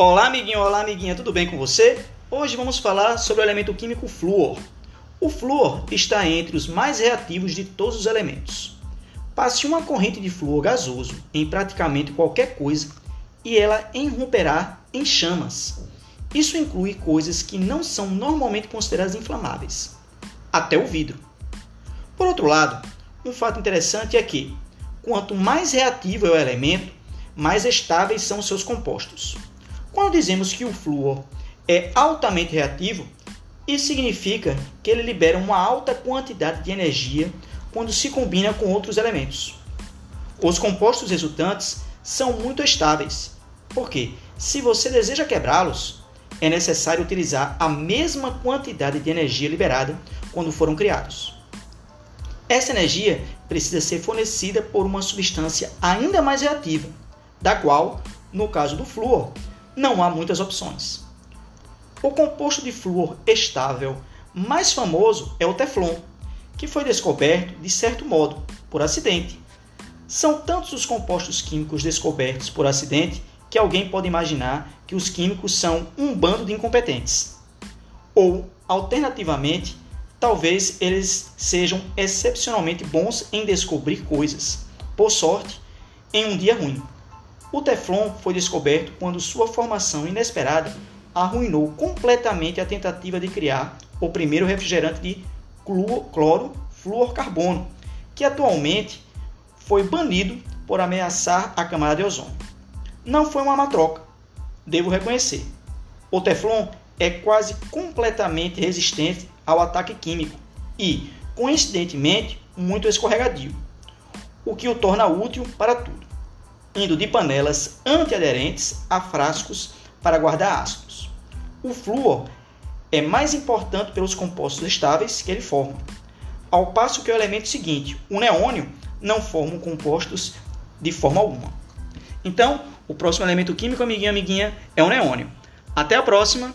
Olá, amiguinho, olá, amiguinha, tudo bem com você? Hoje vamos falar sobre o elemento químico flúor. O flúor está entre os mais reativos de todos os elementos. Passe uma corrente de flúor gasoso em praticamente qualquer coisa e ela irromperá em chamas. Isso inclui coisas que não são normalmente consideradas inflamáveis, até o vidro. Por outro lado, um fato interessante é que, quanto mais reativo é o elemento, mais estáveis são seus compostos. Quando dizemos que o flúor é altamente reativo, isso significa que ele libera uma alta quantidade de energia quando se combina com outros elementos. Os compostos resultantes são muito estáveis, porque se você deseja quebrá-los, é necessário utilizar a mesma quantidade de energia liberada quando foram criados. Essa energia precisa ser fornecida por uma substância ainda mais reativa, da qual, no caso do flúor, não há muitas opções. O composto de flúor estável mais famoso é o Teflon, que foi descoberto, de certo modo, por acidente. São tantos os compostos químicos descobertos por acidente que alguém pode imaginar que os químicos são um bando de incompetentes. Ou, alternativamente, talvez eles sejam excepcionalmente bons em descobrir coisas, por sorte, em um dia ruim. O Teflon foi descoberto quando sua formação inesperada arruinou completamente a tentativa de criar o primeiro refrigerante de cloro fluorcarbono, que atualmente foi banido por ameaçar a camada de ozônio. Não foi uma matroca, devo reconhecer. O Teflon é quase completamente resistente ao ataque químico e, coincidentemente, muito escorregadio, o que o torna útil para tudo indo de panelas antiaderentes a frascos para guardar ácidos. O flúor é mais importante pelos compostos estáveis que ele forma, ao passo que o elemento seguinte, o neônio, não formam compostos de forma alguma. Então, o próximo elemento químico, amiguinho, amiguinha, é o neônio. Até a próxima!